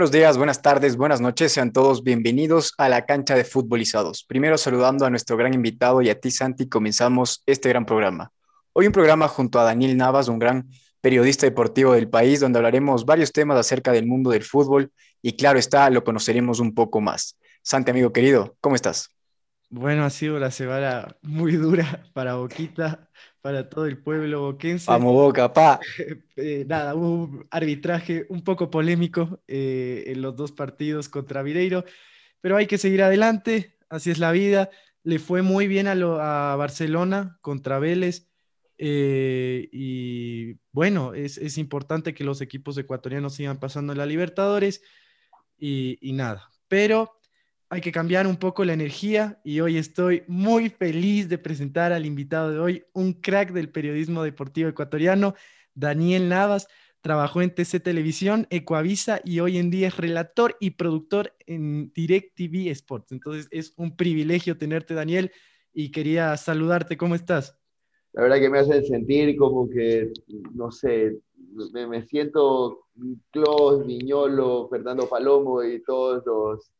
buenos días, buenas tardes, buenas noches. Sean todos bienvenidos a la cancha de futbolizados. Primero saludando a nuestro gran invitado y a ti, Santi, comenzamos este gran programa. Hoy un programa junto a Daniel Navas, un gran periodista deportivo del país, donde hablaremos varios temas acerca del mundo del fútbol y claro está, lo conoceremos un poco más. Santi, amigo querido, ¿cómo estás? Bueno, ha sido una semana muy dura para Boquita, para todo el pueblo boquense. Vamos, Boca, pa. Eh, nada, hubo un arbitraje un poco polémico eh, en los dos partidos contra Vireiro, pero hay que seguir adelante, así es la vida. Le fue muy bien a, a Barcelona contra Vélez. Eh, y bueno, es, es, importante que los equipos ecuatorianos sigan pasando en la Libertadores y, y nada. Pero hay que cambiar un poco la energía y hoy estoy muy feliz de presentar al invitado de hoy, un crack del periodismo deportivo ecuatoriano, Daniel Navas. Trabajó en TC Televisión, Ecuavisa y hoy en día es relator y productor en DirecTV Sports. Entonces es un privilegio tenerte, Daniel, y quería saludarte. ¿Cómo estás? La verdad que me hace sentir como que, no sé, me, me siento Clos, Viñolo, Fernando Palomo y todos los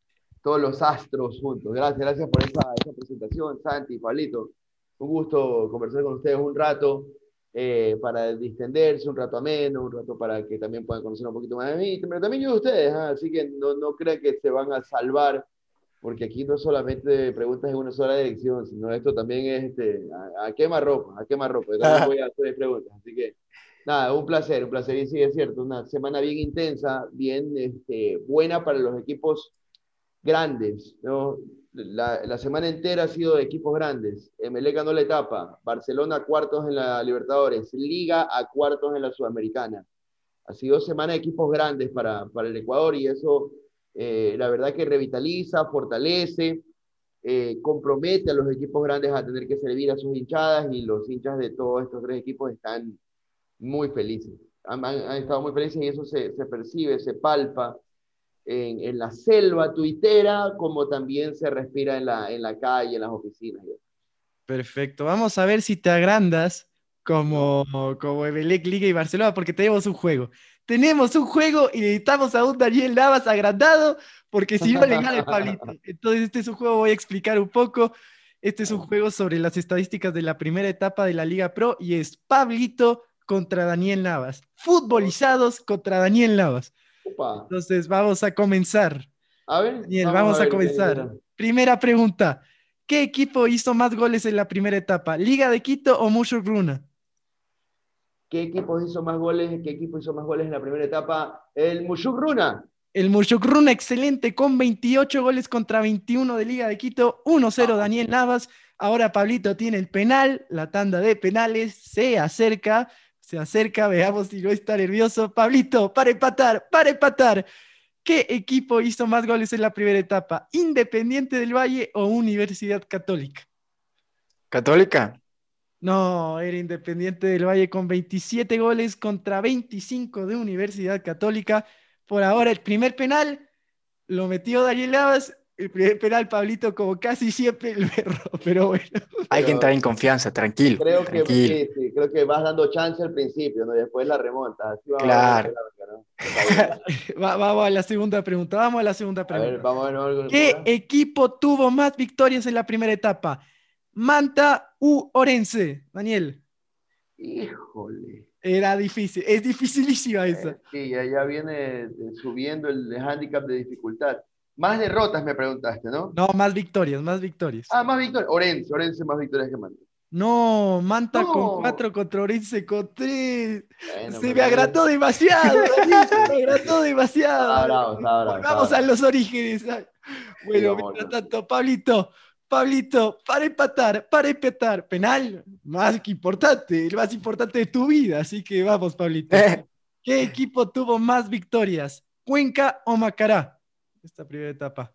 todos los astros juntos. Gracias, gracias por esa, esa presentación, Santi, Pablito. Un gusto conversar con ustedes un rato eh, para distenderse, un rato ameno, un rato para que también puedan conocer un poquito más de mí, pero también yo de ustedes, ¿ah? así que no, no crean que se van a salvar, porque aquí no solamente preguntas en una sola dirección, sino esto también es este, a, a quema ropa, a quema ropa. Yo también voy a hacer preguntas, así que nada, un placer, un placer. Y sí, es cierto, una semana bien intensa, bien este, buena para los equipos grandes, ¿no? La, la, semana entera ha sido de equipos grandes. MLE ganó la etapa, Barcelona cuartos en la Libertadores, Liga a cuartos en la Sudamericana. Ha sido semana de equipos grandes para, para el Ecuador y eso, eh, la verdad que revitaliza, fortalece, eh, compromete a los equipos grandes a tener que servir a sus hinchadas y los hinchas de todos estos tres equipos están muy felices. Han estado muy felices y eso se, se percibe, se palpa en, en, la selva tuitera, como también se respira en la, en la calle, en las oficinas. Perfecto. Vamos a ver si te agrandas como, como Emelec, Liga y Barcelona, porque tenemos un juego. Tenemos un juego y necesitamos a un Daniel Navas agrandado, porque si no le gana el Pablito. Entonces, este es un juego, voy a explicar un poco. Este es un juego sobre las estadísticas de la primera etapa de la Liga Pro y es Pablito contra Daniel Navas. Futbolizados contra Daniel Navas. Opa. Entonces vamos a comenzar. A ver, Daniel, vamos, vamos a, ver, comenzar. Primera pregunta. ¿Qué equipo hizo más goles en la primera etapa? ¿Liga de Quito o Mushugruna? ¿Qué equipo hizo más goles? ¿Qué equipo hizo más goles en la primera etapa? El Mushugruna. El Mushugruna, excelente, con 28 goles contra 21 de Liga de Quito. 1-0 Daniel Navas. Ahora Pablito tiene el penal, la tanda de penales, se acerca se acerca, veamos si no está nervioso. Pablito, para empatar, para empatar. ¿Qué equipo hizo más goles en la primera etapa? ¿Independiente del Valle o Universidad Católica? ¿Católica? No, era Independiente del Valle con 27 goles contra 25 de Universidad Católica. Por ahora el primer penal lo metió Daniel Lavas el primer penal, Pablito, como casi siempre el berro, pero bueno. Hay que entrar en confianza, tranquilo. Creo, tranquilo. Que, sí, sí, creo que vas dando chance al principio, ¿no? después la remonta. Así claro. A ¿no? vamos a la segunda pregunta, vamos a la segunda pregunta. A ver, vamos a ver, ¿Qué equipo tuvo más victorias en la primera etapa? ¿Manta u Orense? Daniel. Híjole. Era difícil, es dificilísima esa. Eh, sí, ya, ya viene subiendo el handicap de dificultad. Más derrotas me preguntaste, ¿no? No, más victorias, más victorias. Ah, más victorias. Orense, Orense más victorias que Manta. No, Manta no. con cuatro contra Orense con tres. Bueno, Se me agrató demasiado, me agrató demasiado. Está bravo, está bravo, Vamos está a los orígenes. Bueno, Sí, mientras tanto, Pablito, Pablito, para empatar, para empatar. Penal, más que importante, el más importante de tu vida. Así que vamos, Pablito. Eh. ¿Qué equipo tuvo más victorias? ¿Cuenca o Macará? Esta primera etapa?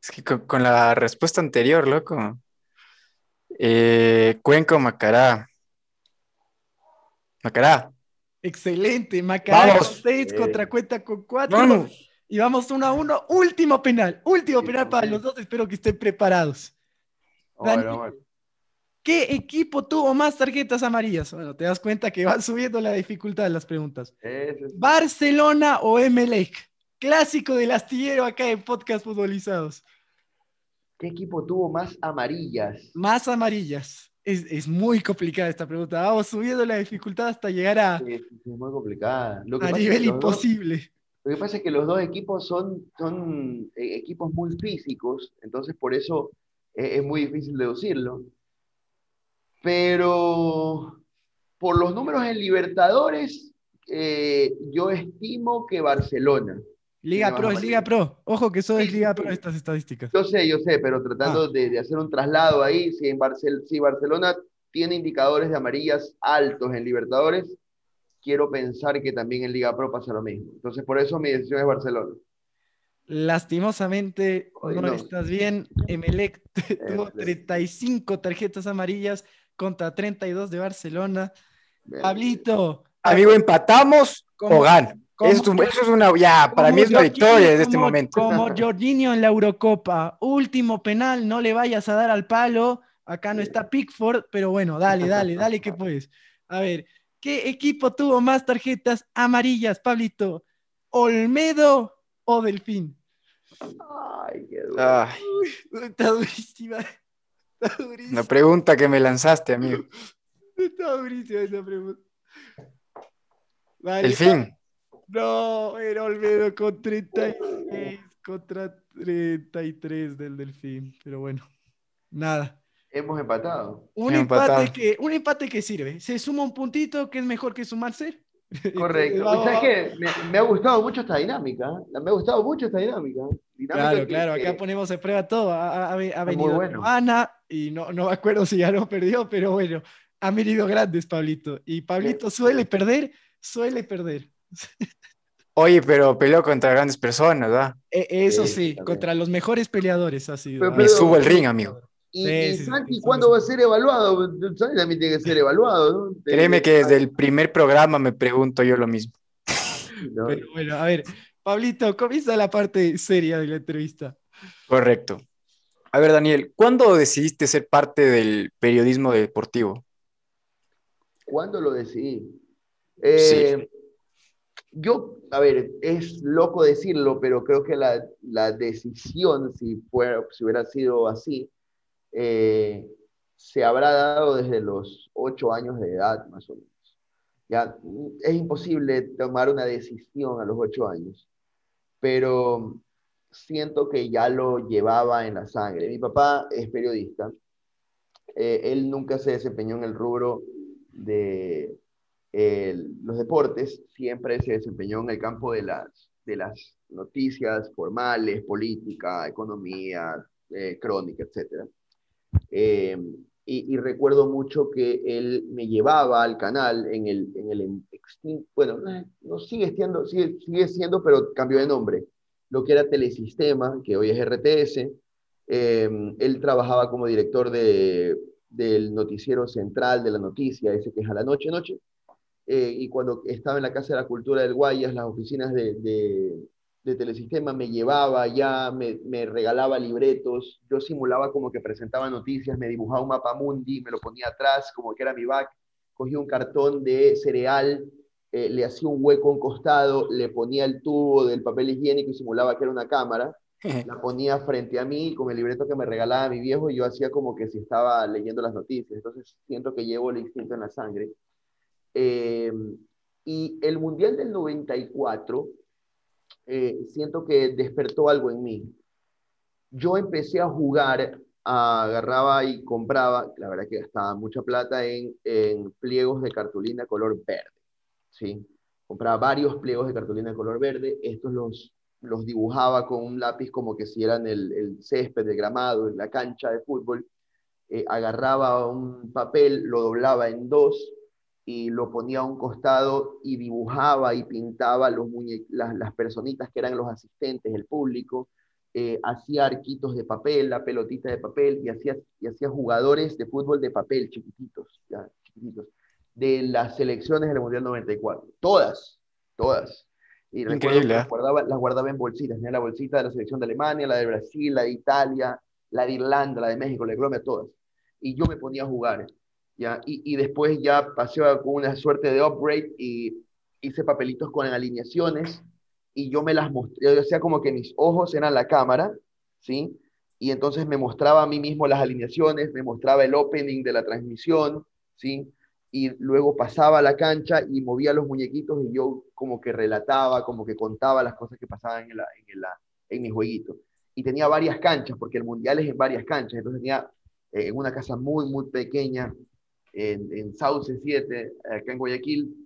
Es que con, con la respuesta anterior, loco. Eh, Cuenca o Macará. Macará. Excelente, Macará Vamos. con 6 Eh. contra Cuenca con 4. Vamos. Y vamos 1 a 1. Último penal, último Sí, penal para los dos. Espero que estén preparados. Bueno. ¿Qué equipo tuvo más tarjetas amarillas? Bueno, te das cuenta que van subiendo la dificultad de las preguntas. Es- ¿Barcelona o Emelec? Clásico del astillero acá en Podcast Futbolizados. ¿Qué equipo tuvo más amarillas? Más amarillas. Es, es, muy complicada esta pregunta. Vamos subiendo la dificultad hasta llegar a. Sí, es muy complicada. a nivel imposible. Dos, lo que pasa es que los dos equipos son, son eh, equipos muy físicos, entonces por eso es, es muy difícil deducirlo. Pero por los números en Libertadores, eh, yo estimo que Barcelona. Liga Pro, es Liga Pro. Ojo que eso es Liga Pro estas estadísticas. Yo sé, yo sé, pero tratando ah. de, de, hacer un traslado ahí, si, en Barcel si Barcelona tiene indicadores de amarillas altos en Libertadores, quiero pensar que también en Liga Pro pasa lo mismo. Entonces, por eso mi decisión es Barcelona. Lastimosamente, no, no, estás bien. Emelec tuvo 35 tarjetas amarillas contra 32 de Barcelona. Pablito. Amigo, empatamos o gan. Eso, eso, es una, ya, para mí es una victoria desde este momento. Como Jorginho en la Eurocopa, último penal, no le vayas a dar al palo. Acá no está Pickford, pero bueno, dale, dale, dale que puedes. A ver, ¿qué equipo tuvo más tarjetas amarillas, Pablito? ¿Olmedo o Delfín? Ay, qué duro. está durísima. Está durísima. Una pregunta que me lanzaste, amigo. Está durísima esa pregunta. Vale, Delfín. No, era Olmedo con 36 contra 33 del Delfín. Pero bueno, nada. Hemos empatado. Un, empate, Que, un empate que sirve. Se suma un puntito que es mejor que sumarse. Correcto. o sea, que me, me, ha gustado mucho esta dinámica. Me ha gustado mucho esta dinámica. dinámica claro, que, claro. Acá que... ponemos en prueba todo. Ha, ha, ha venido bueno. Ana y no, no me acuerdo si ya lo perdió, pero bueno, han venido grandes, Pablito. Y Pablito suele perder, suele perder. Oye, pero peleó contra grandes personas, ¿verdad? E eso sí, sí contra los mejores peleadores ha sido. Pero, pero, Me subo el ring, amigo. Y, sí, y sí, Santi, ¿cuándo va a ser evaluado? Santi también tiene que ser evaluado, ¿no? Créeme que desde el primer programa me pregunto yo lo mismo. No. Pero bueno, a ver, Pablito, comienza la parte seria de la entrevista. Correcto. A ver, Daniel, ¿cuándo decidiste ser parte del periodismo deportivo? ¿Cuándo lo decidí? Eh, yo, a ver, es loco decirlo, pero creo que la, la decisión, si, fuera, si hubiera sido así, eh, se habrá dado desde los ocho años de edad, más o menos. Ya, es imposible tomar una decisión a los ocho años, pero siento que ya lo llevaba en la sangre. Mi papá es periodista, eh, él nunca se desempeñó en el rubro de eh, los deportes, siempre se desempeñó en el campo de las, de las noticias formales, política, economía, eh, crónica, etc. Eh, y, y, recuerdo mucho que él me llevaba al canal en el, en el bueno, no sigue siendo, sigue, sigue siendo, pero cambió de nombre, lo que era Telesistema, que hoy es RTS. él trabajaba como director de, del noticiero central de la noticia, ese que es a la noche, noche. Eh, y cuando estaba en la Casa de la Cultura del Guayas, las oficinas de, de, de Telesistema, me llevaba ya, me, me, regalaba libretos, yo simulaba como que presentaba noticias, me dibujaba un mapa mundi, me lo ponía atrás como que era mi back, cogía un cartón de cereal, eh, le hacía un hueco a un costado, le ponía el tubo del papel higiénico y simulaba que era una cámara, la ponía frente a mí con el libreto que me regalaba mi viejo y yo hacía como que si estaba leyendo las noticias. Entonces siento que llevo el instinto en la sangre. Eh, y el Mundial del 94, eh, siento que despertó algo en mí. Yo empecé a jugar, agarraba y compraba, la verdad que gastaba mucha plata en, en pliegos de cartulina color verde. ¿sí? Compraba varios pliegos de cartulina de color verde. Estos los los dibujaba con un lápiz como que si eran el, el césped de gramado en la cancha de fútbol, eh, agarraba un papel, lo doblaba en dos y lo ponía a un costado y dibujaba y pintaba los las, las, personitas que eran los asistentes, el público, eh, hacía arquitos de papel, la pelotita de papel y hacía, y hacía jugadores de fútbol de papel chiquititos, ya, chiquititos, de las selecciones del Mundial 94, todas, todas. Y Increíble. Las guardaba, las guardaba en bolsitas. Tenía la bolsita de la selección de Alemania, la de Brasil, la de Italia, la de Irlanda, la de México, la de Colombia, todas. Y yo me ponía a jugar. ¿Ya? Y, y después ya pasé con una suerte de upgrade y hice papelitos con alineaciones y yo me las mostré, o sea, como que mis ojos eran la cámara, ¿sí? Y entonces me mostraba a mí mismo las alineaciones, me mostraba el opening de la transmisión, ¿sí? Y luego pasaba a la cancha y movía los muñequitos y yo como que relataba, como que contaba las cosas que pasaban en, la, en, la, en mi jueguito. Y tenía varias canchas, porque el mundial es en varias canchas, entonces tenía eh, en una casa muy, muy pequeña, en, en Sauce 7, acá en Guayaquil,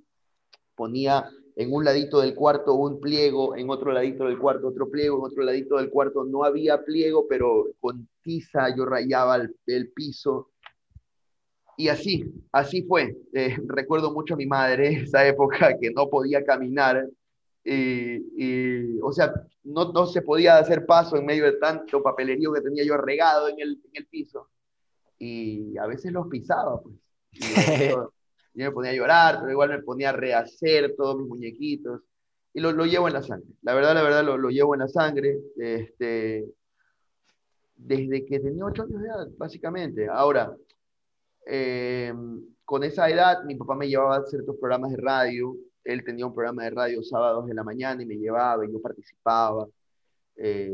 ponía en un ladito del cuarto un pliego, en otro ladito del cuarto otro pliego, en otro ladito del cuarto no había pliego, pero con tiza yo rayaba el, piso. Y así, así fue. Eh, recuerdo mucho a mi madre, esa época que no podía caminar, y, o sea, no, no, se podía hacer paso en medio de tanto papelerío que tenía yo regado en el, en el piso. Y a veces los pisaba, pues. Yo me ponía a llorar, pero igual me ponía a rehacer todos mis muñequitos. Y lo, lo llevo en la sangre. La verdad, la verdad, lo, lo llevo en la sangre. Este, desde que tenía ocho años de edad, básicamente. Ahora, eh, con esa edad, mi papá me llevaba a ciertos programas de radio. Él tenía un programa de radio sábados de la mañana y me llevaba y yo participaba. Eh,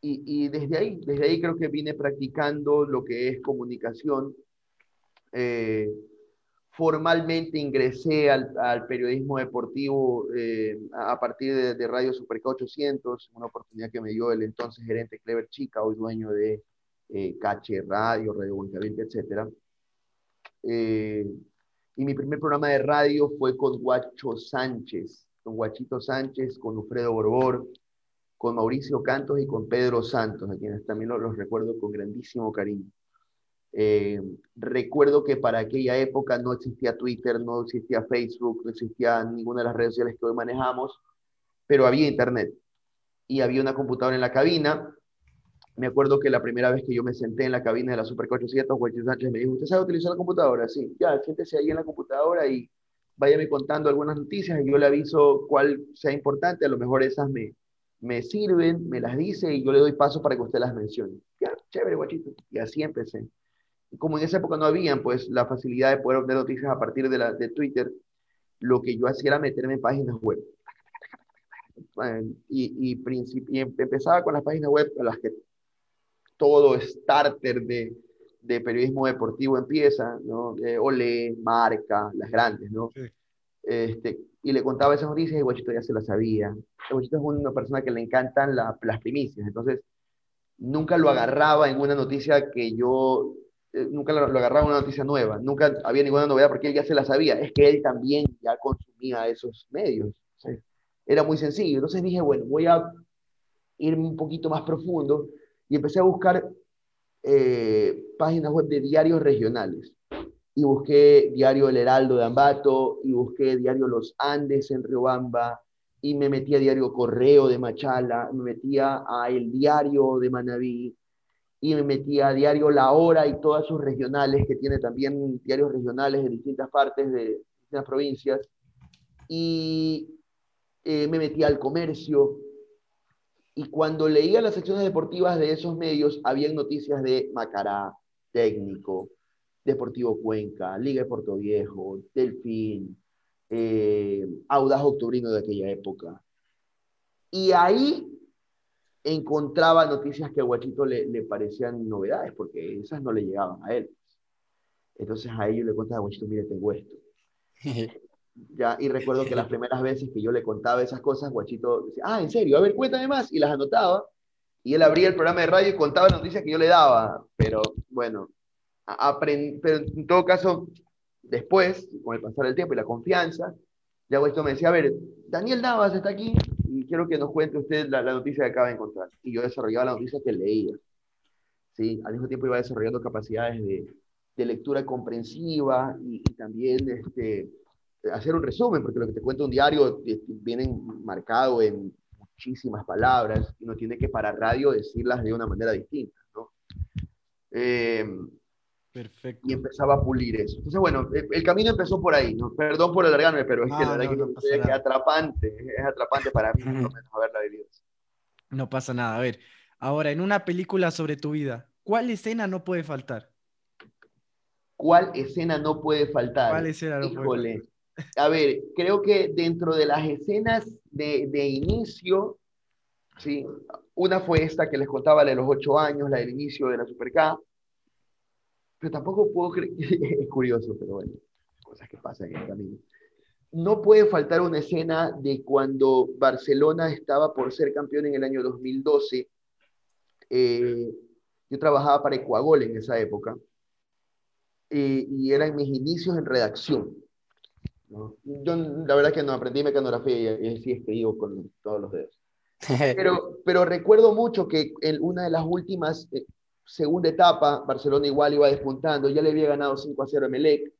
y, y, desde ahí, desde ahí creo que vine practicando lo que es comunicación. Eh, formalmente ingresé al, periodismo deportivo eh, a partir de, de Radio Superca 800, una oportunidad que me dio el entonces gerente Clever Chica, hoy dueño de eh, Cache Radio, Radio Buenaventura, etc. Eh, y mi primer programa de radio fue con Guacho Sánchez, con Guachito Sánchez, con Alfredo Borbor, con Mauricio Cantos y con Pedro Santos, a quienes también los recuerdo con grandísimo cariño. Eh, recuerdo que para aquella época no existía Twitter, no existía Facebook, no existía ninguna de las redes sociales que hoy manejamos, pero había Internet y había una computadora en la cabina. Me acuerdo que la primera vez que yo me senté en la cabina de la Super 800, Juan Sánchez me dijo, ¿usted sabe utilizar la computadora? Sí, ya, siéntese ahí en la computadora y váyame contando algunas noticias y yo le aviso cuál sea importante, a lo mejor esas me, me sirven, me las dice y yo le doy paso para que usted las mencione. Ya, chévere, guachito. Y así empecé como en esa época no habían pues la facilidad de poder obtener noticias a partir de, la, de Twitter, lo que yo hacía era meterme en páginas web. Y, y, y empezaba con las páginas web a las que todo starter de, de periodismo deportivo empieza, ¿no? Eh, Olé, Marca, las grandes, ¿no? Este, y le contaba esas noticias y Guachito ya se las sabía. Guachito es una persona que le encantan las primicias, entonces nunca lo agarraba en una noticia que yo nunca lo, agarraba una noticia nueva, nunca había ninguna novedad porque él ya se la sabía, es que él también ya consumía esos medios. era muy sencillo. Entonces dije, bueno, voy a irme un poquito más profundo y empecé a buscar eh, páginas web de diarios regionales. Y busqué Diario El Heraldo de Ambato, y busqué Diario Los Andes en Riobamba, y me metí a Diario Correo de Machala, me metía a El Diario de Manabí, y me metí a diario La Hora y todas sus regionales, que tiene también diarios regionales de distintas partes de distintas provincias, y eh, me metí al comercio, y cuando leía las secciones deportivas de esos medios, habían noticias de Macará, Técnico, Deportivo Cuenca, Liga de Puerto Viejo, Delfín, eh, Audaz Octubrino de aquella época. Y ahí encontraba noticias que a Guachito le, le, parecían novedades, porque esas no le llegaban a él. Entonces a ellos le contaba a Guachito, mire, tengo esto. ya, y recuerdo que las primeras veces que yo le contaba esas cosas, Guachito decía, ah, ¿en serio? A ver, cuéntame más. Y las anotaba. Y él abría el programa de radio y contaba las noticias que yo le daba. Pero bueno, pero en todo caso, después, con el pasar del tiempo y la confianza, ya Guachito me decía, a ver, Daniel Navas está aquí, y quiero que nos cuente usted la, noticia que acaba de encontrar. Y yo desarrollaba la noticia que leía. ¿sí? Al mismo tiempo iba desarrollando capacidades de, de lectura comprensiva y, también este, hacer un resumen, porque lo que te cuenta un diario eh, viene marcado en muchísimas palabras y uno tiene que para radio decirlas de una manera distinta. ¿no? Eh, Perfecto. Y empezaba a pulir eso. Entonces, bueno, el, camino empezó por ahí, ¿no? Perdón por alargarme, pero es que la verdad que es atrapante, es atrapante para mí, por lo menos, haberla vivido. No pasa nada. A ver, ahora, en una película sobre tu vida, ¿cuál escena no puede faltar? ¿Cuál escena no puede faltar? ¿Cuál escena no Híjole. a ver, creo que dentro de las escenas de, de inicio, ¿sí? una fue esta que les contaba, la de los ocho años, la del inicio de la Super K, pero tampoco puedo creer, es curioso, pero bueno, cosas que pasan en el camino. No puede faltar una escena de cuando Barcelona estaba por ser campeón en el año 2012. Eh, yo trabajaba para Ecuagol en esa época eh, y eran mis inicios en redacción. Yo la verdad que no aprendí mecanografía y, y sí escribo con todos los dedos. Pero, pero recuerdo mucho que en una de las últimas, eh, segunda etapa, Barcelona igual iba despuntando, ya le había ganado 5 a 0 a Melec,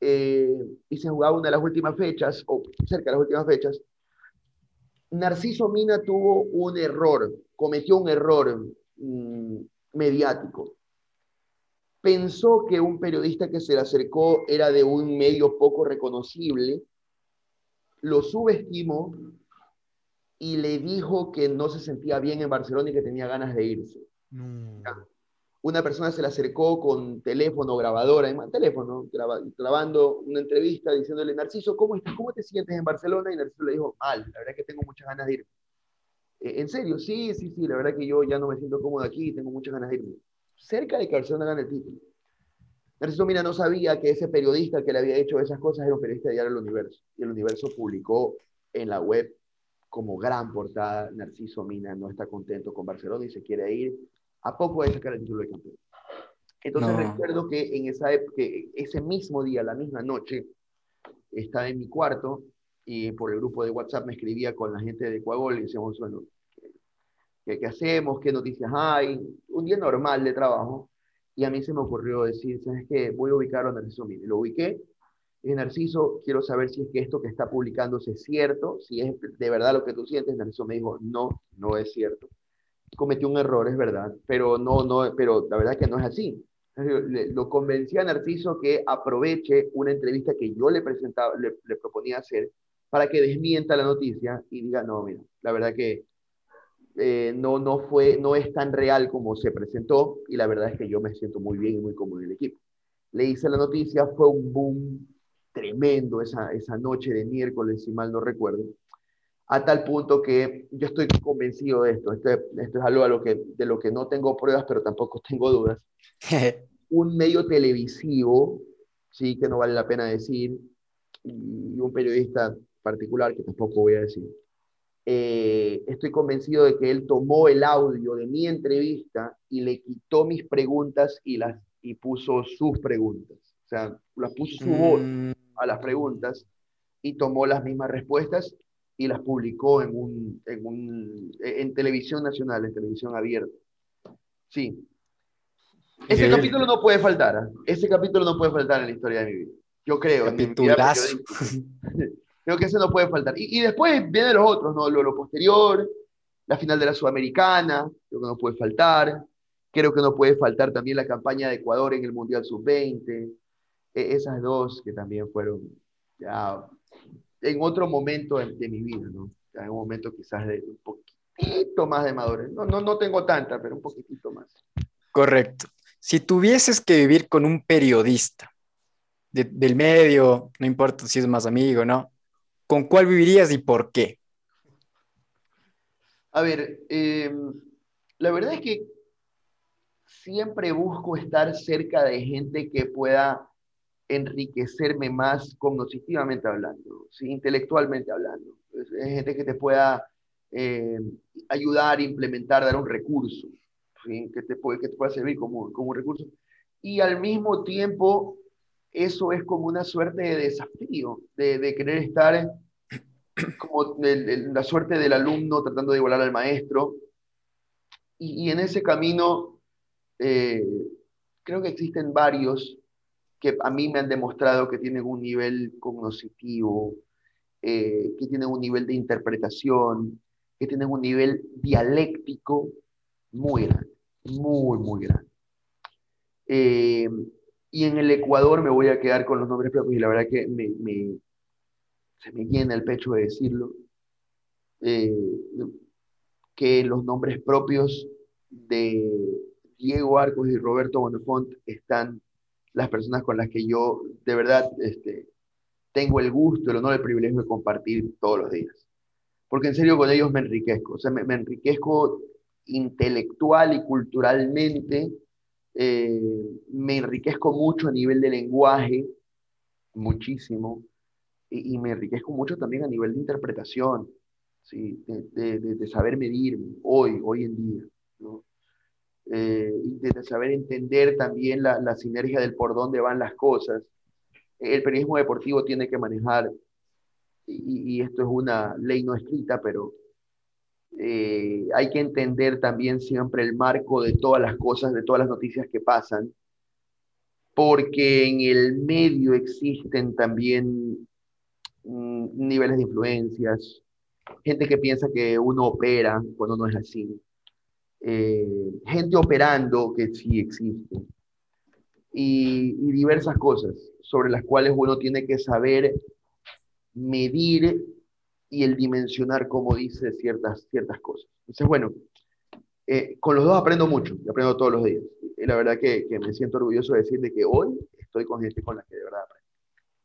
eh, y se jugaba una de las últimas fechas, o cerca de las últimas fechas. Narciso Mina tuvo un error, cometió un error mm, mediático. Pensó que un periodista que se le acercó era de un medio poco reconocible, lo subestimó y le dijo que no se sentía bien en Barcelona y que tenía ganas de irse. Una persona se le acercó con teléfono, grabadora, teléfono, grabando una entrevista diciéndole, Narciso, ¿cómo estás? ¿Cómo te sientes en Barcelona? Y Narciso le dijo, mal, la verdad que tengo muchas ganas de irme. Eh, ¿En serio? Sí, sí, sí, la verdad que yo ya no me siento cómodo aquí, tengo muchas ganas de irme. Cerca de que Barcelona gane el título. Narciso Mira no sabía que ese periodista que le había hecho esas cosas era un periodista de Diario El Universo. Y El Universo publicó en la web como gran portada, Narciso Mina no está contento con Barcelona y se quiere ir a poco de sacar el título de campeón. Entonces recuerdo que en esa que ese mismo día, la misma noche, estaba en mi cuarto y por el grupo de WhatsApp me escribía con la gente de Ecuador y decíamos, bueno, ¿qué, ¿qué, hacemos? ¿Qué noticias hay? Un día normal de trabajo. Y a mí se me ocurrió decir, ¿sabes qué? Voy a ubicar a Narciso Mina. Lo ubiqué Narciso, quiero saber si es que esto que está publicándose es cierto, si es de verdad lo que tú sientes. Narciso me dijo, no, no es cierto. Cometió un error, es verdad, pero no, no, pero la verdad que no es así. Lo convencí a Narciso que aproveche una entrevista que yo le presentaba, le, le proponía hacer para que desmienta la noticia y diga, no, mira, la verdad que eh, no, no, fue, no es tan real como se presentó y la verdad es que yo me siento muy bien y muy cómodo en el equipo. Le hice la noticia, fue un boom tremendo esa, esa noche de miércoles, si mal no recuerdo, a tal punto que yo estoy convencido de esto, esto, esto es algo a lo que, de lo que no tengo pruebas, pero tampoco tengo dudas. un medio televisivo, sí, que no vale la pena decir, y un periodista particular, que tampoco voy a decir, eh, estoy convencido de que él tomó el audio de mi entrevista y le quitó mis preguntas y, las, y puso sus preguntas. O sea, las puso su voz. Mm a las preguntas y tomó las mismas respuestas y las publicó en, un, en, un, en televisión nacional, en televisión abierta. Sí. Ese capítulo no puede faltar. ¿eh? Ese capítulo no puede faltar en la historia de mi vida. Yo creo. creo que ese no puede faltar. Y, y después vienen los otros, ¿no? Lo, lo, posterior, la final de la Sudamericana, creo que no puede faltar. Creo que no puede faltar también la campaña de Ecuador en el Mundial Sub-20. E-, esas dos que también fueron ya en otro momento de, mi vida, ¿no? en un momento quizás de un poquitito más de madurez. No, no, no tengo tanta, pero un poquitito más. Correcto. Si tuvieses que vivir con un periodista del medio, no importa si es más amigo, ¿no? ¿Con cuál vivirías y por qué? A ver, eh, la verdad es que siempre busco estar cerca de gente que pueda enriquecerme más cognitivamente hablando, ¿sí? intelectualmente hablando. Es, gente que te pueda eh, ayudar, implementar, dar un recurso, que, te puede, que te pueda servir como, como un recurso. Y al mismo tiempo, eso es como una suerte de desafío, de, querer estar como la suerte del alumno tratando de igualar al maestro. Y, y en ese camino, eh, creo que existen varios que a mí me han demostrado que tienen un nivel cognitivo, eh, que tienen un nivel de interpretación, que tienen un nivel dialéctico muy grande, muy, muy grande. Eh, y en el Ecuador me voy a quedar con los nombres propios y la verdad que me, se me llena el pecho de decirlo, eh, que los nombres propios de Diego Arcos y Roberto Bonafont están las personas con las que yo de verdad este, tengo el gusto, el honor, el privilegio de compartir todos los días. Porque en serio con ellos me enriquezco, o sea, me, enriquezco intelectual y culturalmente, eh, me enriquezco mucho a nivel de lenguaje, muchísimo, y, me enriquezco mucho también a nivel de interpretación, ¿sí? de, saber medir hoy, hoy en día. Eh, saber entender también la, la, sinergia del por dónde van las cosas. El periodismo deportivo tiene que manejar, y, esto es una ley no escrita, pero eh, hay que entender también siempre el marco de todas las cosas, de todas las noticias que pasan, porque en el medio existen también mm, niveles de influencias, gente que piensa que uno opera cuando no es así eh, gente operando que sí existe, y, diversas cosas sobre las cuales uno tiene que saber medir y el dimensionar, como dice, ciertas, ciertas cosas. Entonces, bueno, eh, con los dos aprendo mucho, y aprendo todos los días. Y la verdad que, que, me siento orgulloso de decirle que hoy estoy con gente con la que de verdad aprendo.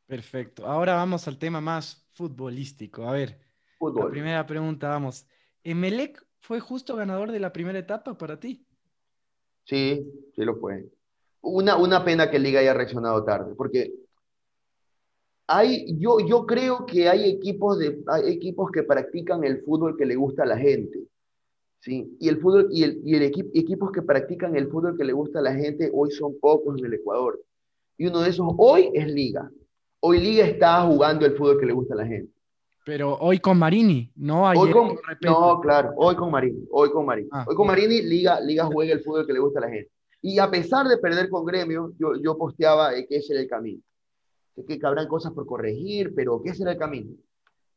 Perfecto. Ahora vamos al tema más futbolístico. A ver, la primera pregunta, vamos. ¿Emelec fue justo ganador de la primera etapa para ti. Sí, sí lo fue. Una, una pena que Liga haya reaccionado tarde, porque hay, yo, yo creo que hay equipos, de, hay equipos que practican el fútbol que le gusta a la gente. ¿sí? Y, el fútbol, y, el, y el equipos que practican el fútbol que le gusta a la gente hoy son pocos en el Ecuador. Y uno de esos hoy es Liga. Hoy Liga está jugando el fútbol que le gusta a la gente. Pero hoy con Marini, no ayer No, claro, hoy con Marini, hoy con Marini. Ah, hoy con Marini, Liga, Liga juega el fútbol que le gusta a la gente. Y a pesar de perder con Gremio, yo, yo posteaba que ese era el camino. Que, que habrán cosas por corregir, pero que ese era el camino.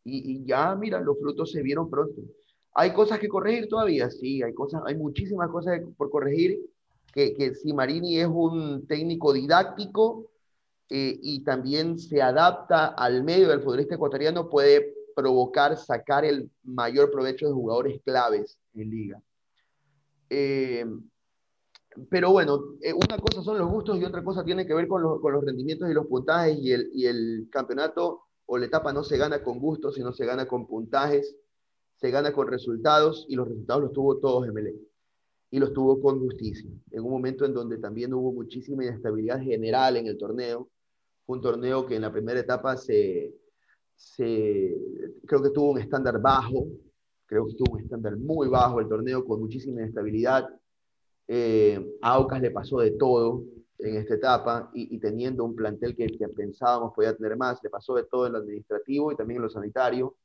Y, y, ya, mira, los frutos se vieron pronto. ¿Hay cosas que corregir todavía? Sí, hay, cosas, hay muchísimas cosas por corregir. Que, que si Marini es un técnico didáctico, eh, y también se adapta al medio del futbolista ecuatoriano, puede provocar sacar el mayor provecho de jugadores claves en liga. Eh, pero bueno, eh, una cosa son los gustos y otra cosa tiene que ver con, los rendimientos y los puntajes y el, campeonato o la etapa no se gana con gustos, sino se gana con puntajes, se gana con resultados y los resultados los tuvo todos MLE y los tuvo con justicia. En un momento en donde también hubo muchísima inestabilidad general en el torneo, un torneo que en la primera etapa se, se creo que tuvo un estándar bajo, creo que tuvo un estándar muy bajo el torneo con muchísima inestabilidad. Eh, a Aucas le pasó de todo en esta etapa y, teniendo un plantel que, pensábamos podía tener más, le pasó de todo en lo administrativo y también en lo sanitario.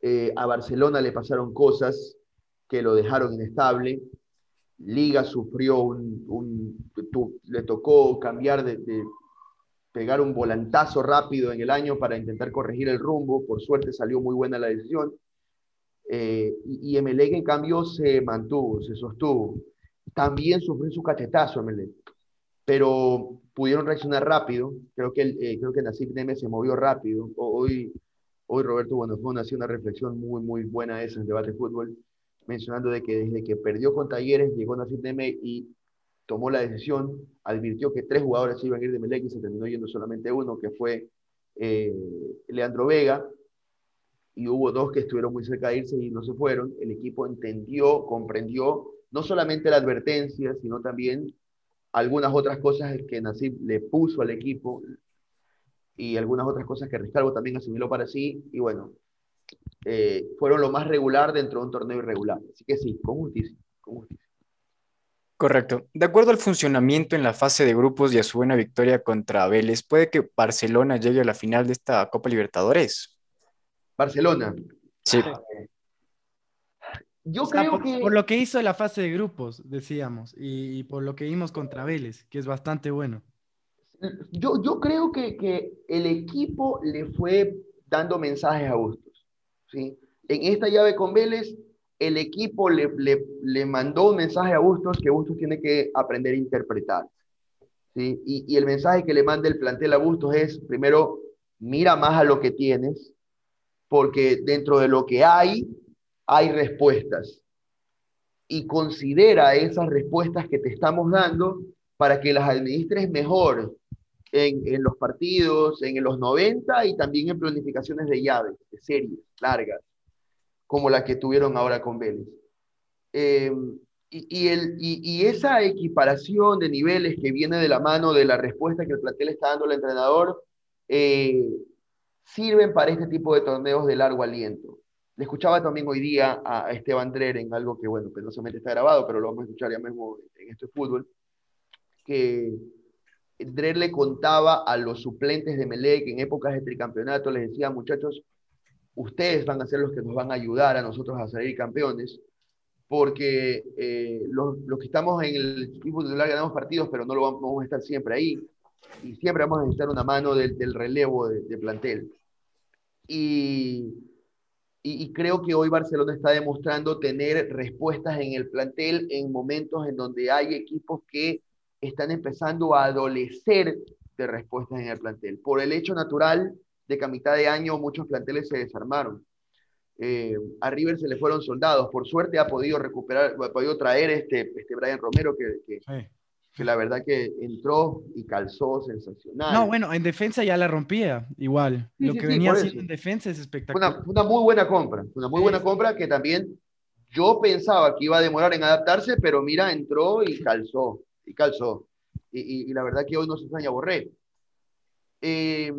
Eh, a Barcelona le pasaron cosas que lo dejaron inestable. Liga sufrió un, le tocó cambiar de, pegar un volantazo rápido en el año para intentar corregir el rumbo. Por suerte salió muy buena la decisión. Eh, y, Emelec, en cambio, se mantuvo, se sostuvo. También sufrió su cachetazo Emelec, pero pudieron reaccionar rápido. Creo que, el, eh, creo que Nasib Neme se movió rápido. Hoy, hoy Roberto Buenofón hacía una reflexión muy, muy buena esa en debate de fútbol, mencionando de que desde que perdió con Talleres llegó Nasib Neme y tomó la decisión, advirtió que tres jugadores iban a ir de Melec y se terminó yendo solamente uno, que fue eh, Leandro Vega, y hubo dos que estuvieron muy cerca de irse y no se fueron. El equipo entendió, comprendió no solamente la advertencia, sino también algunas otras cosas que Nasib le puso al equipo y algunas otras cosas que Riscalvo también asimiló para sí, y bueno, eh, fueron lo más regular dentro de un torneo irregular. Así que sí, con justicia, con justicia. Correcto. De acuerdo al funcionamiento en la fase de grupos y a su buena victoria contra Vélez, ¿puede que Barcelona llegue a la final de esta Copa Libertadores? Barcelona. Sí. Yo creo que... Por lo que hizo en la fase de grupos, decíamos, y, por lo que vimos contra Vélez, que es bastante bueno. Yo, yo creo que, que el equipo le fue dando mensajes a Bustos. ¿sí? En esta llave con Vélez el equipo le, le, mandó un mensaje a Bustos que Bustos tiene que aprender a interpretar. ¿sí? Y, el mensaje que le manda el plantel a Bustos es, primero, mira más a lo que tienes, porque dentro de lo que hay, hay respuestas. Y considera esas respuestas que te estamos dando para que las administres mejor en, los partidos, en los 90 y también en planificaciones de llaves, de series largas, como la que tuvieron ahora con Vélez. Eh, y, esa equiparación de niveles que viene de la mano de la respuesta que el plantel está dando al entrenador, eh, sirven para este tipo de torneos de largo aliento. Le escuchaba también hoy día a Esteban Drer en algo que, bueno, penosamente está grabado, pero lo vamos a escuchar ya mismo en este fútbol, que Drer le contaba a los suplentes de Melec en épocas de tricampeonato, les decía, muchachos, ustedes van a ser los que nos van a ayudar a nosotros a salir campeones, porque eh, los, que estamos en el equipo titular ganamos partidos, pero no lo vamos, a estar siempre ahí, y siempre vamos a necesitar una mano del, relevo de, plantel. Y, y, creo que hoy Barcelona está demostrando tener respuestas en el plantel en momentos en donde hay equipos que están empezando a adolecer de respuestas en el plantel. Por el hecho natural de que a mitad de año muchos planteles se desarmaron. Eh, a River se le fueron soldados. Por suerte ha podido recuperar, ha podido traer este, este Brian Romero que, que, la verdad que entró y calzó sensacional. No, bueno, en defensa ya la rompía igual. Lo que venía haciendo en defensa es espectacular. Una, una, muy buena compra, una muy buena compra que también yo pensaba que iba a demorar en adaptarse, pero mira, entró y calzó y calzó. Y, la verdad que hoy no se extraña Borré. Eh,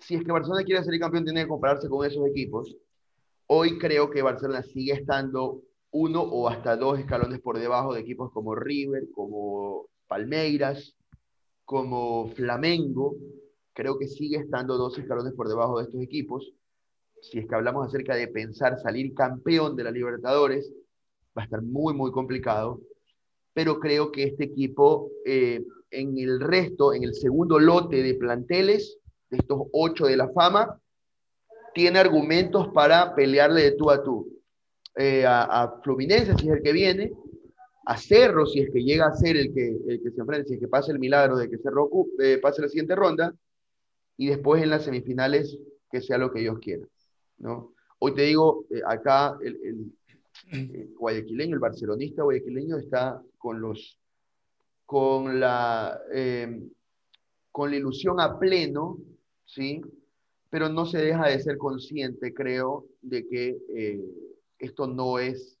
si es que Barcelona quiere ser campeón, tiene que compararse con esos equipos. Hoy creo que Barcelona sigue estando uno o hasta dos escalones por debajo de equipos como River, como Palmeiras, como Flamengo. Creo que sigue estando dos escalones por debajo de estos equipos. Si es que hablamos acerca de pensar salir campeón de la Libertadores, va a estar muy, muy complicado pero creo que este equipo eh, en el resto, en el segundo lote de planteles, de estos ocho de la fama, tiene argumentos para pelearle de tú a tú. Eh, a, Fluminense, si es el que viene, a Cerro, si es que llega a ser el que, el que se enfrenta, si es que pasa el milagro de que Cerro eh, pase la siguiente ronda, y después en las semifinales que sea lo que ellos quieran. ¿no? Hoy te digo, acá el, el guayaquileño, el barcelonista guayaquileño está con los con la em, con la ilusión a pleno, ¿sí? Pero no se deja de ser consciente, creo, de que eh, esto no es,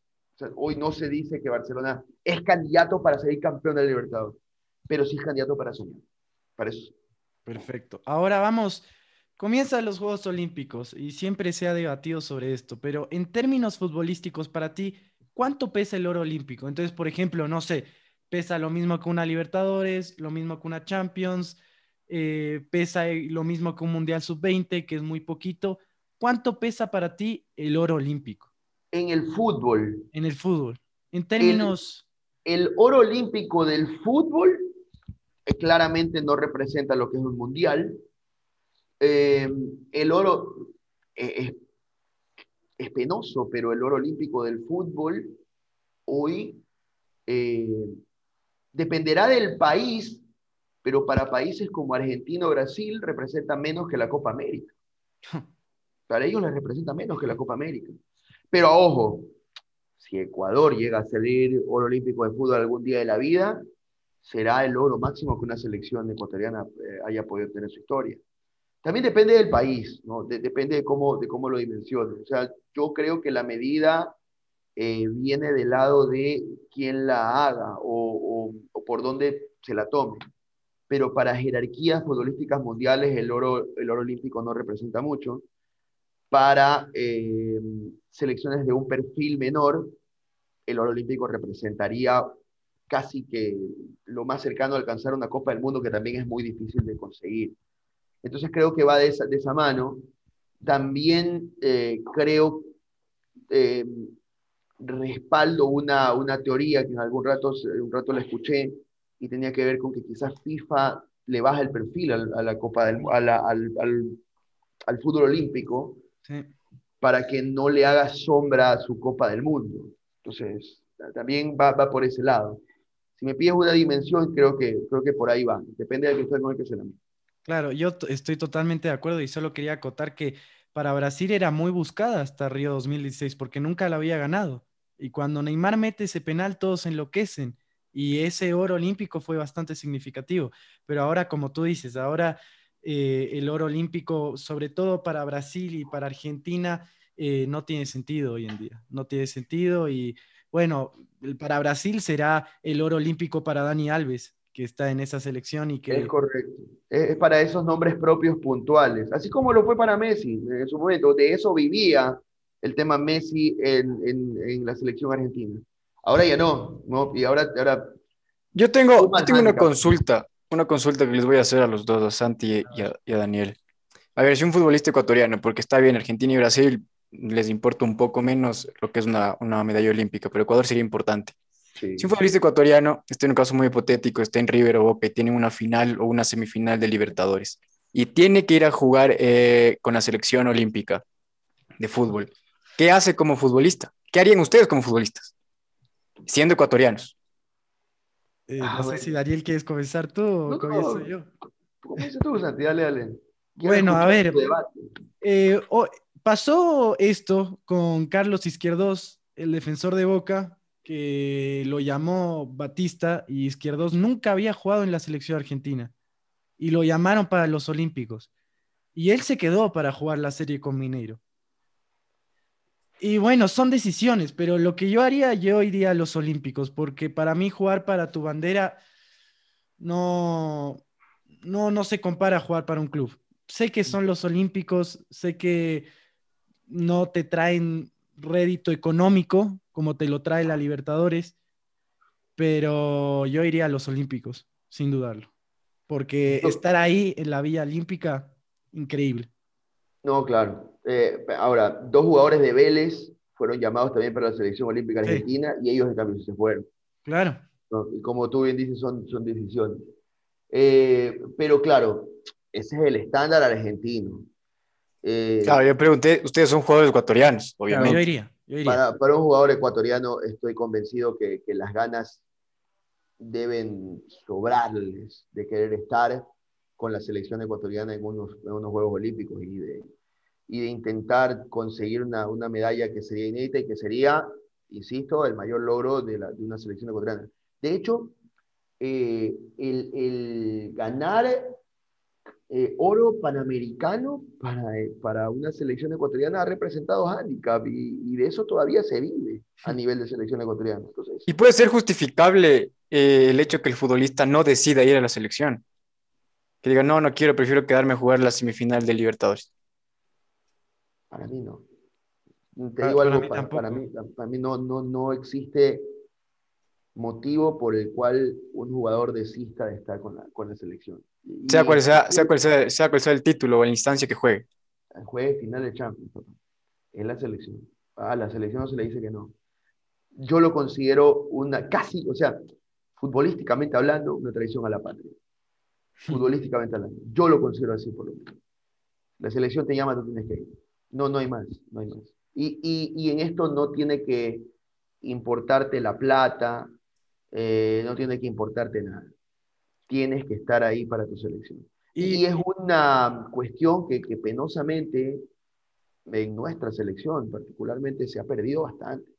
hoy no se dice que Barcelona es candidato para ser campeón del Libertador, pero sí es candidato para soñar. Para eso. Perfecto. Ahora vamos Comienzan los Juegos Olímpicos y siempre se ha debatido sobre esto, pero en términos futbolísticos para ti, ¿cuánto pesa el oro olímpico? Entonces, por ejemplo, no sé, pesa lo mismo que una Libertadores, lo mismo que una Champions, eh, pesa lo mismo que un Mundial Sub-20, que es muy poquito. ¿Cuánto pesa para ti el oro olímpico? En el fútbol. En el fútbol. En términos... El, oro olímpico del fútbol eh, claramente no representa lo que es un mundial, eh, el oro eh, es, penoso, pero el oro olímpico del fútbol hoy eh, dependerá del país, pero para países como Argentina o Brasil representa menos que la Copa América. Para ellos les representa menos que la Copa América. Pero ojo, si Ecuador llega a salir oro olímpico de fútbol algún día de la vida, será el oro máximo que una selección ecuatoriana haya podido tener en su historia. También depende del país, ¿no? depende de cómo, de cómo lo dimensiones. O sea, yo creo que la medida eh, viene del lado de quién la haga o, o, por dónde se la tome. Pero para jerarquías futbolísticas mundiales el oro, el oro olímpico no representa mucho. Para eh, selecciones de un perfil menor, el oro olímpico representaría casi que lo más cercano a alcanzar una Copa del Mundo que también es muy difícil de conseguir. Entonces creo que va de esa, de esa mano. También eh, creo, eh, respaldo una, una, teoría que en algún rato, un rato la escuché y tenía que ver con que quizás FIFA le baja el perfil a, la Copa del, al, al, al, fútbol olímpico para que no le haga sombra a su Copa del Mundo. Entonces, también va, va por ese lado. Si me pides una dimensión, creo que, creo que por ahí va. Depende de que usted con el que se la mire. Claro, yo estoy totalmente de acuerdo y solo quería acotar que para Brasil era muy buscada hasta Río 2016 porque nunca la había ganado. Y cuando Neymar mete ese penal, todos enloquecen. Y ese oro olímpico fue bastante significativo. Pero ahora, como tú dices, ahora eh, el oro olímpico, sobre todo para Brasil y para Argentina, eh, no tiene sentido hoy en día. No tiene sentido y bueno, para Brasil será el oro olímpico para Dani Alves, que está en esa selección y que... Es correcto. Es para esos nombres propios puntuales, así como lo fue para Messi en su momento. De eso vivía el tema Messi en, en, la selección argentina. Ahora ya no, ¿no? Y ahora... ahora yo tengo, tengo una consulta, una consulta que les voy a hacer a los dos, a Santi y a, y a Daniel. A ver, si un futbolista ecuatoriano, porque está bien, Argentina y Brasil les importa un poco menos lo que es una, una medalla olímpica, pero Ecuador sería importante. Si un futbolista ecuatoriano, este en un caso muy hipotético, está en River o Boca y tiene una final o una semifinal de Libertadores y tiene que ir a jugar eh, con la selección olímpica de fútbol, ¿qué hace como futbolista? ¿Qué harían ustedes como futbolistas? Siendo ecuatorianos. Eh, no ah, sé si Daniel quieres comenzar tú o comienzo yo. Comienza tú, Santi, dale, dale. Bueno, a ver. Eh, pasó esto con Carlos Izquierdos, el defensor de Boca, que lo llamó Batista y Izquierdos nunca había jugado en la selección argentina y lo llamaron para los Olímpicos. Y él se quedó para jugar la serie con Mineiro. Y bueno, son decisiones, pero lo que yo haría, yo iría a los Olímpicos, porque para mí jugar para tu bandera no, no, no se compara a jugar para un club. Sé que son los Olímpicos, sé que no te traen rédito económico como te lo trae la Libertadores, pero yo iría a los Olímpicos, sin dudarlo, porque estar ahí en la Villa Olímpica, increíble. No, claro. Eh, ahora, dos jugadores de Vélez fueron llamados también para la selección olímpica argentina y ellos cambio se fueron. Claro. Y como tú bien dices, son, son decisiones. Eh, pero claro, ese es el estándar argentino. Eh, claro, yo pregunté, ustedes son jugadores ecuatorianos, obviamente. yo iría. Para, para, un jugador ecuatoriano estoy convencido que, que, las ganas deben sobrarles de querer estar con la selección ecuatoriana en unos, en unos Juegos Olímpicos y de, y de intentar conseguir una, una, medalla que sería inédita y que sería, insisto, el mayor logro de, una selección ecuatoriana. De hecho, eh, el, el, ganar eh, oro panamericano para, eh, para una selección ecuatoriana ha representado handicap y, de eso todavía se vive a nivel de selección ecuatoriana. y puede ser justificable el hecho que el futbolista no decida ir a la selección. Que diga, no, no quiero, prefiero quedarme a jugar la semifinal de Libertadores. Para mí no. Te digo algo, para, mí, para, mí, no, no, no existe motivo por el cual un jugador desista de estar con la, con la selección. Sea cual sea, sea, cual sea, sea cual sea el título o la instancia que juegue. Juegue final de Champions, en la selección. A la selección no se le dice que no. Yo lo considero una casi, o sea, futbolísticamente hablando, una traición a la patria. Futbolísticamente hablando. Yo lo considero así por lo menos. La selección te llama, tú tienes que ir. No, no hay más, no hay más. Y, y, y en esto no tiene que importarte la plata, eh, no tiene que importarte nada tienes que estar ahí para tu selección. Y, es una cuestión que, que, penosamente en nuestra selección particularmente se ha perdido bastante,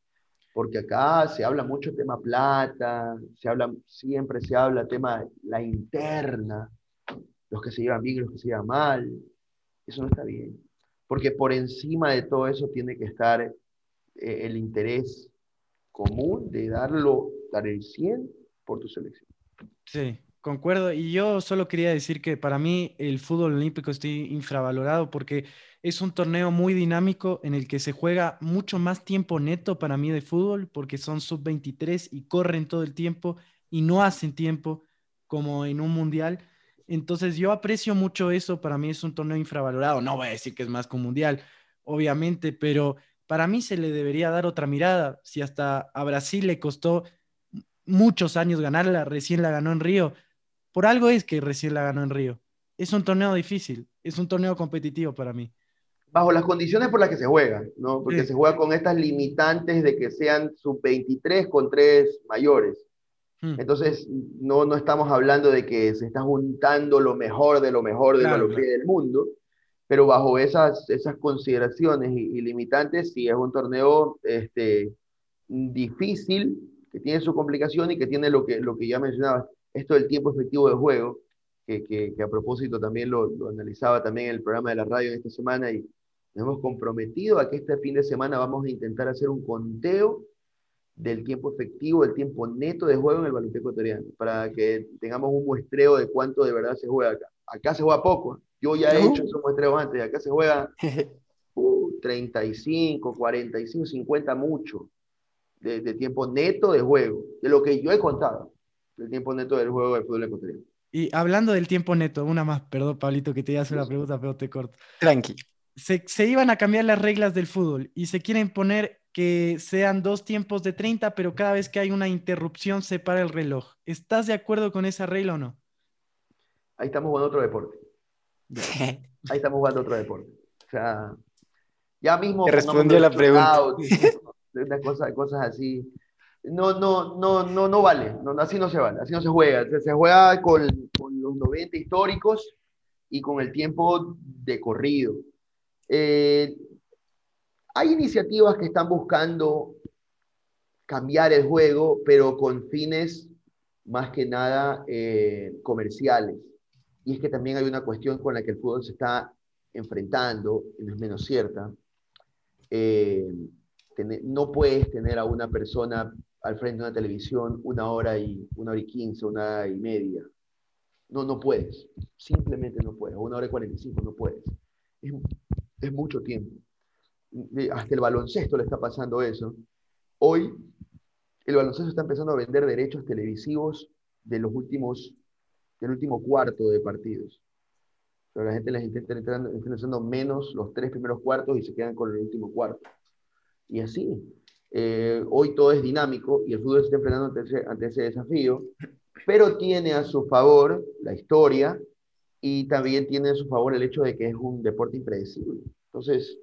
porque acá se habla mucho tema plata, se habla, siempre se habla tema la interna, los que se llevan bien y los que se llevan mal, eso no está bien, porque por encima de todo eso tiene que estar eh, el interés común de darlo, dar el 100 por tu selección. Sí, Concuerdo, y yo solo quería decir que para mí el fútbol olímpico está infravalorado porque es un torneo muy dinámico en el que se juega mucho más tiempo neto para mí de fútbol porque son sub-23 y corren todo el tiempo y no hacen tiempo como en un mundial. Entonces yo aprecio mucho eso, para mí es un torneo infravalorado, no voy a decir que es más que un mundial, obviamente, pero para mí se le debería dar otra mirada. Si hasta a Brasil le costó muchos años ganarla, recién la ganó en Río por algo es que recién la ganó en Río. Es un torneo difícil, es un torneo competitivo para mí. Bajo las condiciones por las que se juega, ¿no? Porque se juega con estas limitantes de que sean sub-23 con tres mayores. Hmm. Entonces, no, no estamos hablando de que se está juntando lo mejor de lo mejor de lo que del mundo, pero bajo esas, esas consideraciones y, limitantes, sí es un torneo este, difícil que tiene su complicación y que tiene lo que, lo que ya mencionaba, esto del tiempo efectivo de juego, que, que, a propósito también lo, lo, analizaba también en el programa de la radio esta semana y nos hemos comprometido a que este fin de semana vamos a intentar hacer un conteo del tiempo efectivo, del tiempo neto de juego en el baloncesto ecuatoriano, para que tengamos un muestreo de cuánto de verdad se juega acá. Acá se juega poco, yo ya he hecho esos muestreos antes, acá se juega uh, 35, 45, 50 mucho de, de, tiempo neto de juego, de lo que yo he contado, del tiempo neto del juego del fútbol ecuatoriano. Y hablando del tiempo neto, una más, perdón Pablito que te iba a hacer una pregunta, pero te corto. Tranqui. Se, se iban a cambiar las reglas del fútbol y se quieren poner que sean dos tiempos de 30, pero cada vez que hay una interrupción se para el reloj. ¿Estás de acuerdo con esa regla o no? Ahí estamos jugando otro deporte. Ahí estamos jugando otro deporte. O sea, ya mismo... Respondió la pregunta. Una cosa, cosas así. No, no, no, no, no vale. No, así no se vale. Así no se juega. Se, juega con, con, los 90 históricos y con el tiempo de corrido. Eh, hay iniciativas que están buscando cambiar el juego, pero con fines más que nada eh, comerciales. Y es que también hay una cuestión con la que el fútbol se está enfrentando, y no es menos cierta. Eh, no puedes tener a una persona al frente de una televisión una hora y una hora y quince, una hora y media. No, no puedes. Simplemente no puedes. Una hora y cuarenta y cinco no puedes. Es, es mucho tiempo hasta el baloncesto le está pasando eso. Hoy el baloncesto está empezando a vender derechos televisivos de los últimos, del último cuarto de partidos. Pero la gente les intenta haciendo menos los tres primeros cuartos y se quedan con el último cuarto. Y así. Eh, hoy todo es dinámico y el fútbol se está enfrentando ante ese, ante ese desafío, pero tiene a su favor la historia y también tiene a su favor el hecho de que es un deporte impredecible. Entonces,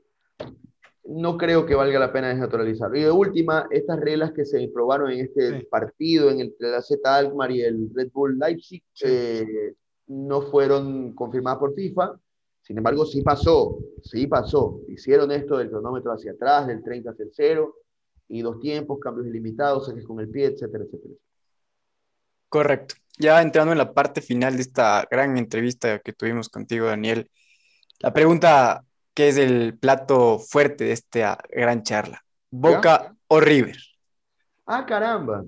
no creo que valga la pena desnaturalizarlo. Y de última, estas reglas que se probaron en este partido, en el, la Z Alkmaar y el Red Bull Leipzig, eh, no fueron confirmadas por FIFA. Sin embargo, sí pasó, sí pasó. Hicieron esto del cronómetro hacia atrás, del 30 hacia el 0, y dos tiempos, cambios ilimitados, saques con el pie, etcétera, etcétera. Correcto. Ya entrando en la parte final de esta gran entrevista que tuvimos contigo, Daniel, la pregunta que es el plato fuerte de esta gran charla. ¿Boca o River? Ah, caramba.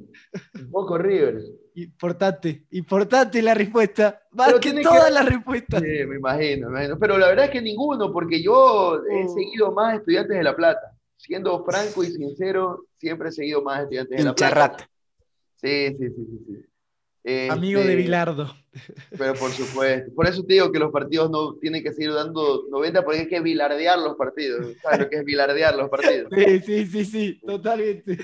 Boca o River. Importante, importante la respuesta. Más que todas las respuestas. Sí, me imagino, me imagino. Pero la verdad es que ninguno, porque yo he oh. seguido más estudiantes de La Plata. Siendo franco y sincero, siempre he seguido más estudiantes de La Plata. Sí, sí, sí, sí. sí. Amigo de este, Bilardo. Pero por supuesto. Por eso te digo que los partidos no tienen que seguir dando 90 porque hay que bilardear los partidos. ¿Sabes lo que es bilardear los partidos? Sí, sí, sí, sí, totalmente.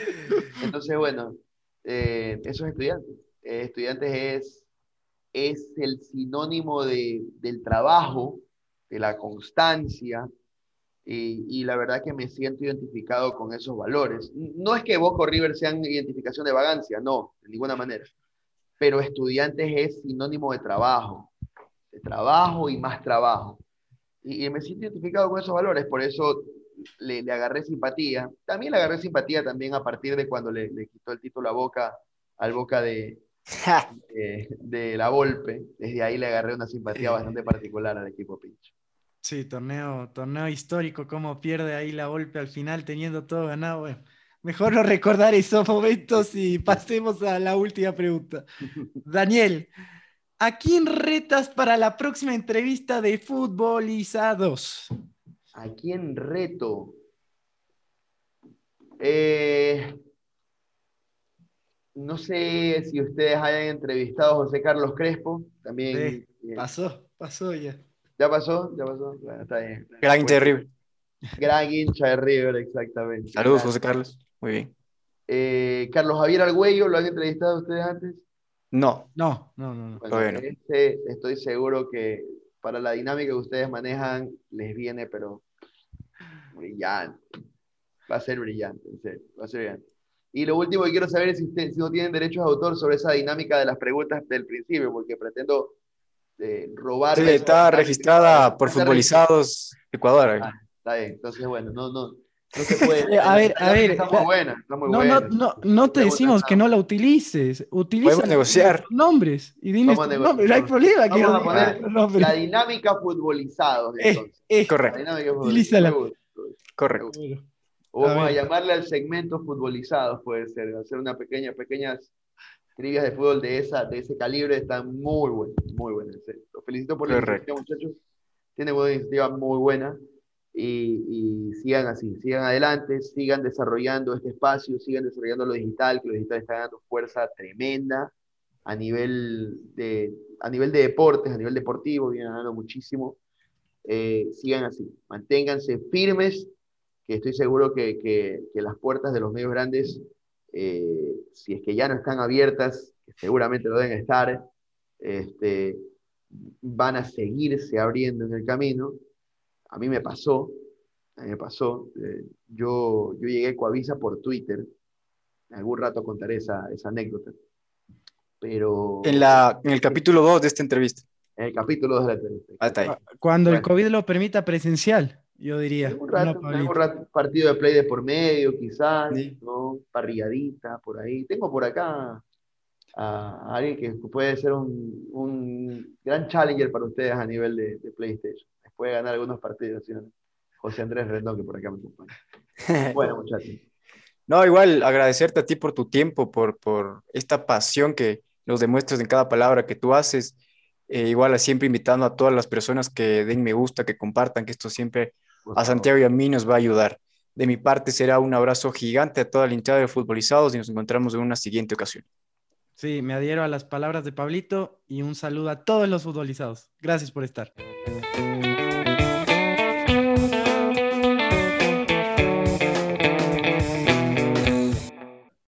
Entonces, bueno, eh, esos estudiantes. Eh, estudiantes es, es el sinónimo de, del trabajo, de la constancia, y, y, la verdad que me siento identificado con esos valores. No es que Boca o River sean identificación de vagancia, no, de ninguna manera pero estudiantes es sinónimo de trabajo, de trabajo y más trabajo. Y, me siento identificado con esos valores, por eso le, agarré simpatía. También le agarré simpatía también a partir de cuando le, quitó el título a Boca, al Boca de, de, la Volpe. Desde ahí le agarré una simpatía bastante particular al equipo Pincho. Sí, torneo, torneo histórico, cómo pierde ahí la Volpe al final teniendo todo ganado. Bueno Mejor no recordar esos momentos y pasemos a la última pregunta. Daniel, ¿a quién retas para la próxima entrevista de Futbolizados? ¿A quién reto? Eh, no sé si ustedes hayan entrevistado a José Carlos Crespo. También. Eh, pasó, pasó ya. ¿Ya pasó? Ya pasó. está bien. Gran hincha de River. Gran hincha de River, exactamente. Saludos, José Carlos. Muy bien. Eh, Carlos Javier Argüello, ¿lo han entrevistado ustedes antes? No. No, no, no. Este, estoy seguro que para la dinámica que ustedes manejan les viene, pero brillante. Va a ser brillante, en serio, va a ser brillante. Y lo último que quiero saber es si, si no tienen derechos de autor sobre esa dinámica de las preguntas del principio, porque pretendo eh, robar. Sí, está registrada por Futbolizados Ecuador. Ah, está bien, entonces bueno, no, no, No se puede. Eh, a ver, a ver. Está muy buena, está muy No, buena. no, no, no te decimos que no la utilices. Utiliza Podemos negociar. los nombres y diles tus nombres. No hay problema. que Vamos a poner. La dinámica futbolizados, Eh, entonces. eh, La Correcto, futbolizada. Correcto. O vamos a, llamarle al segmento futbolizados, puede ser. Hacer una pequeña, pequeñas trivias de fútbol de, esa, de ese calibre están muy buenas, muy buenas. Los felicito por la Correcto. iniciativa, muchachos. Tienen una iniciativa muy buena. Y, sigan así, sigan adelante, sigan desarrollando este espacio, sigan desarrollando lo digital, que lo digital está dando fuerza tremenda a nivel de, a nivel de deportes, a nivel deportivo, vienen ganando muchísimo. Eh, sigan así, manténganse firmes, que estoy seguro que, que- que las puertas de los medios grandes, eh, si es que ya no están abiertas, seguramente lo deben estar, este, van a seguirse abriendo en el camino. A mí me pasó, a mí me pasó, eh, yo, yo llegué a Coavisa por Twitter, algún rato contaré esa, esa anécdota, pero En, la, en el capítulo 2 de esta entrevista. en el capítulo de la entrevista. Ah, está ahí. Cuando el Bueno. COVID lo permita presencial, yo diría. Algún ¿o rato, algún rato, partido de play de por medio, quizás, Sí. ¿no? Parrilladita, por ahí. Tengo por acá a alguien que puede ser un, un gran challenger para ustedes a nivel de, de PlayStation. Puede ganar algunos partidos, ¿sí? José Andrés Rendón, que por acá me acompaña. Bueno, muchachos. No, igual agradecerte a ti por tu tiempo, por, por esta pasión que nos demuestras en cada palabra que tú haces. Eh, igual siempre invitando a todas las personas que den me gusta, que compartan, que esto siempre a. Santiago y a mí nos va a ayudar. De mi parte será un abrazo gigante a toda la hinchada de futbolizados y nos encontramos en una siguiente ocasión. Sí, me adhiero a las palabras de Pablito y un saludo a todos los futbolizados. Gracias por estar.